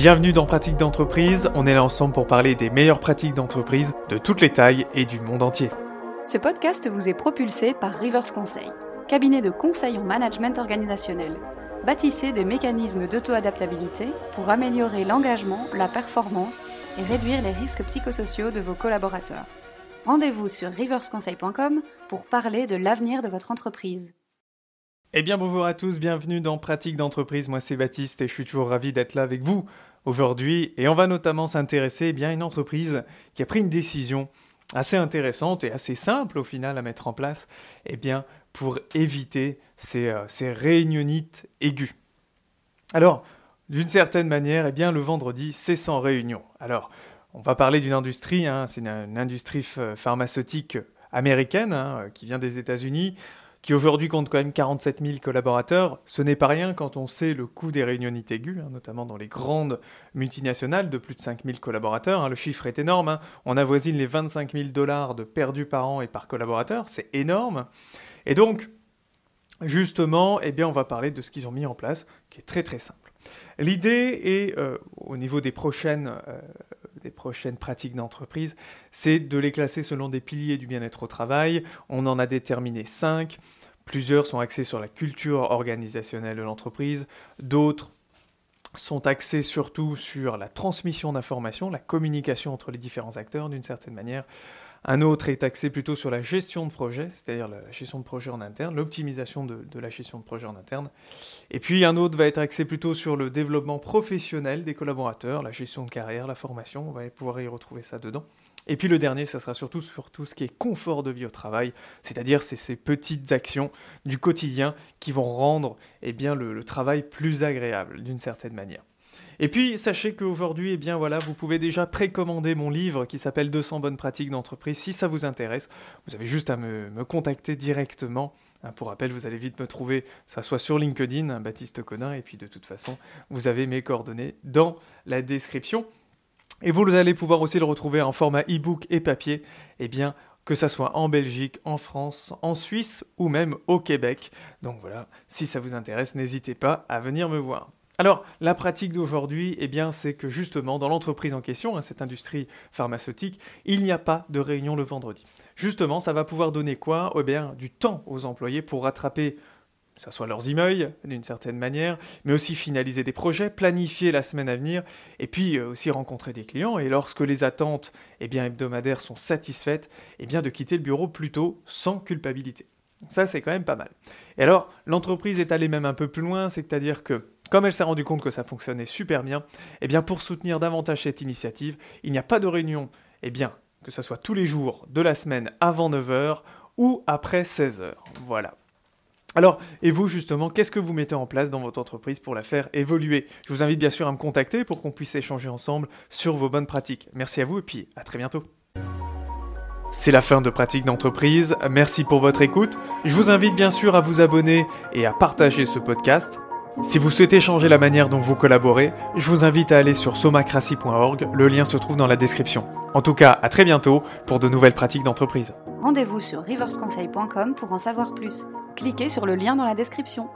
Bienvenue dans Pratique d'entreprise, on est là ensemble pour parler des meilleures pratiques d'entreprise de toutes les tailles et du monde entier. Ce podcast vous est propulsé par Rivers Conseil, cabinet de conseil en management organisationnel. Bâtissez des mécanismes d'auto-adaptabilité pour améliorer l'engagement, la performance et réduire les risques psychosociaux de vos collaborateurs. Rendez-vous sur riversconseil.com pour parler de l'avenir de votre entreprise. Eh bien bonjour à tous, bienvenue dans Pratique d'entreprise, moi c'est Baptiste et je suis toujours ravi d'être là avec vous aujourd'hui et on va notamment s'intéresser eh à une entreprise qui a pris une décision assez intéressante et assez simple au final à mettre en place eh bien, pour éviter ces, euh, aiguës. Alors, d'une certaine manière, eh bien, le vendredi, c'est sans réunion. Alors, on va parler d'une industrie, hein, c'est une, industrie pharmaceutique américaine hein, qui vient des États-Unis qui aujourd'hui compte quand même 47 000 collaborateurs. Ce n'est pas rien quand on sait le coût des réunionites aiguës, hein, notamment dans les grandes multinationales de plus de 5 000 collaborateurs. Hein. Le chiffre est énorme. Hein. On avoisine les 25 000 dollars de perdus par an et par collaborateur. C'est énorme. Et donc, justement, eh bien, on va parler de ce qu'ils ont mis en place, qui est très très simple. L'idée est, euh, au niveau des prochaines euh, des prochaines pratiques d'entreprise, c'est de les classer selon des piliers du bien-être au travail. On en a déterminé cinq. Plusieurs sont axés sur la culture organisationnelle de l'entreprise, d'autres sont axés surtout sur la transmission d'informations, la communication entre les différents acteurs d'une certaine manière. Un autre est axé plutôt sur la gestion de projet, c'est-à-dire la gestion de projet en interne, l'optimisation de, la gestion de projet en interne. Et puis un autre va être axé plutôt sur le développement professionnel des collaborateurs, la gestion de carrière, la formation, on va pouvoir y retrouver ça dedans. Et puis le dernier, ça sera surtout sur tout ce qui est confort de vie au travail, c'est-à-dire ces petites actions du quotidien qui vont rendre eh le travail plus agréable d'une certaine manière. Et puis, sachez qu'aujourd'hui, eh bien voilà, vous pouvez déjà précommander mon livre qui s'appelle 200 bonnes pratiques d'entreprise. Si ça vous intéresse, vous avez juste à me, contacter directement. Hein, pour rappel, vous allez vite me trouver, ça soit sur LinkedIn, hein, Baptiste Conin, et puis de toute façon, vous avez mes coordonnées dans la description. Et vous allez pouvoir aussi le retrouver en format e-book et papier, eh bien, que ça soit en Belgique, en France, en Suisse ou même au Québec. Donc voilà, si ça vous intéresse, n'hésitez pas à venir me voir. Alors, la pratique d'aujourd'hui, eh bien, c'est que justement, dans l'entreprise en question, hein, cette industrie pharmaceutique, il n'y a pas de réunion le vendredi. Justement, ça va pouvoir donner quoi? Eh bien, du temps aux employés pour rattraper que ce soit leurs emails d'une certaine manière, mais aussi finaliser des projets, planifier la semaine à venir, et puis euh, aussi rencontrer des clients. Et lorsque les attentes eh bien, hebdomadaires sont satisfaites, eh bien, de quitter le bureau plus tôt sans culpabilité. Ça, c'est quand même pas mal. Et alors, l'entreprise est allée même un peu plus loin, c'est-à-dire que comme elle s'est rendue compte que ça fonctionnait super bien, eh bien pour soutenir davantage cette initiative, il n'y a pas de réunion, eh bien, que ce soit tous les jours de la semaine avant 9h ou après 16h. Voilà. Alors, et vous justement, qu'est-ce que vous mettez en place dans votre entreprise pour la faire évoluer? Je vous invite bien sûr à me contacter pour qu'on puisse échanger ensemble sur vos bonnes pratiques. Merci à vous et puis à très bientôt. C'est la fin de Pratique d'entreprise, merci pour votre écoute. Je vous invite bien sûr à vous abonner et à partager ce podcast. Si vous souhaitez changer la manière dont vous collaborez, je vous invite à aller sur somacracy.org, le lien se trouve dans la description. En tout cas, à très bientôt pour de nouvelles pratiques d'entreprise. Rendez-vous sur riversconseil.com pour en savoir plus. Cliquez sur le lien dans la description.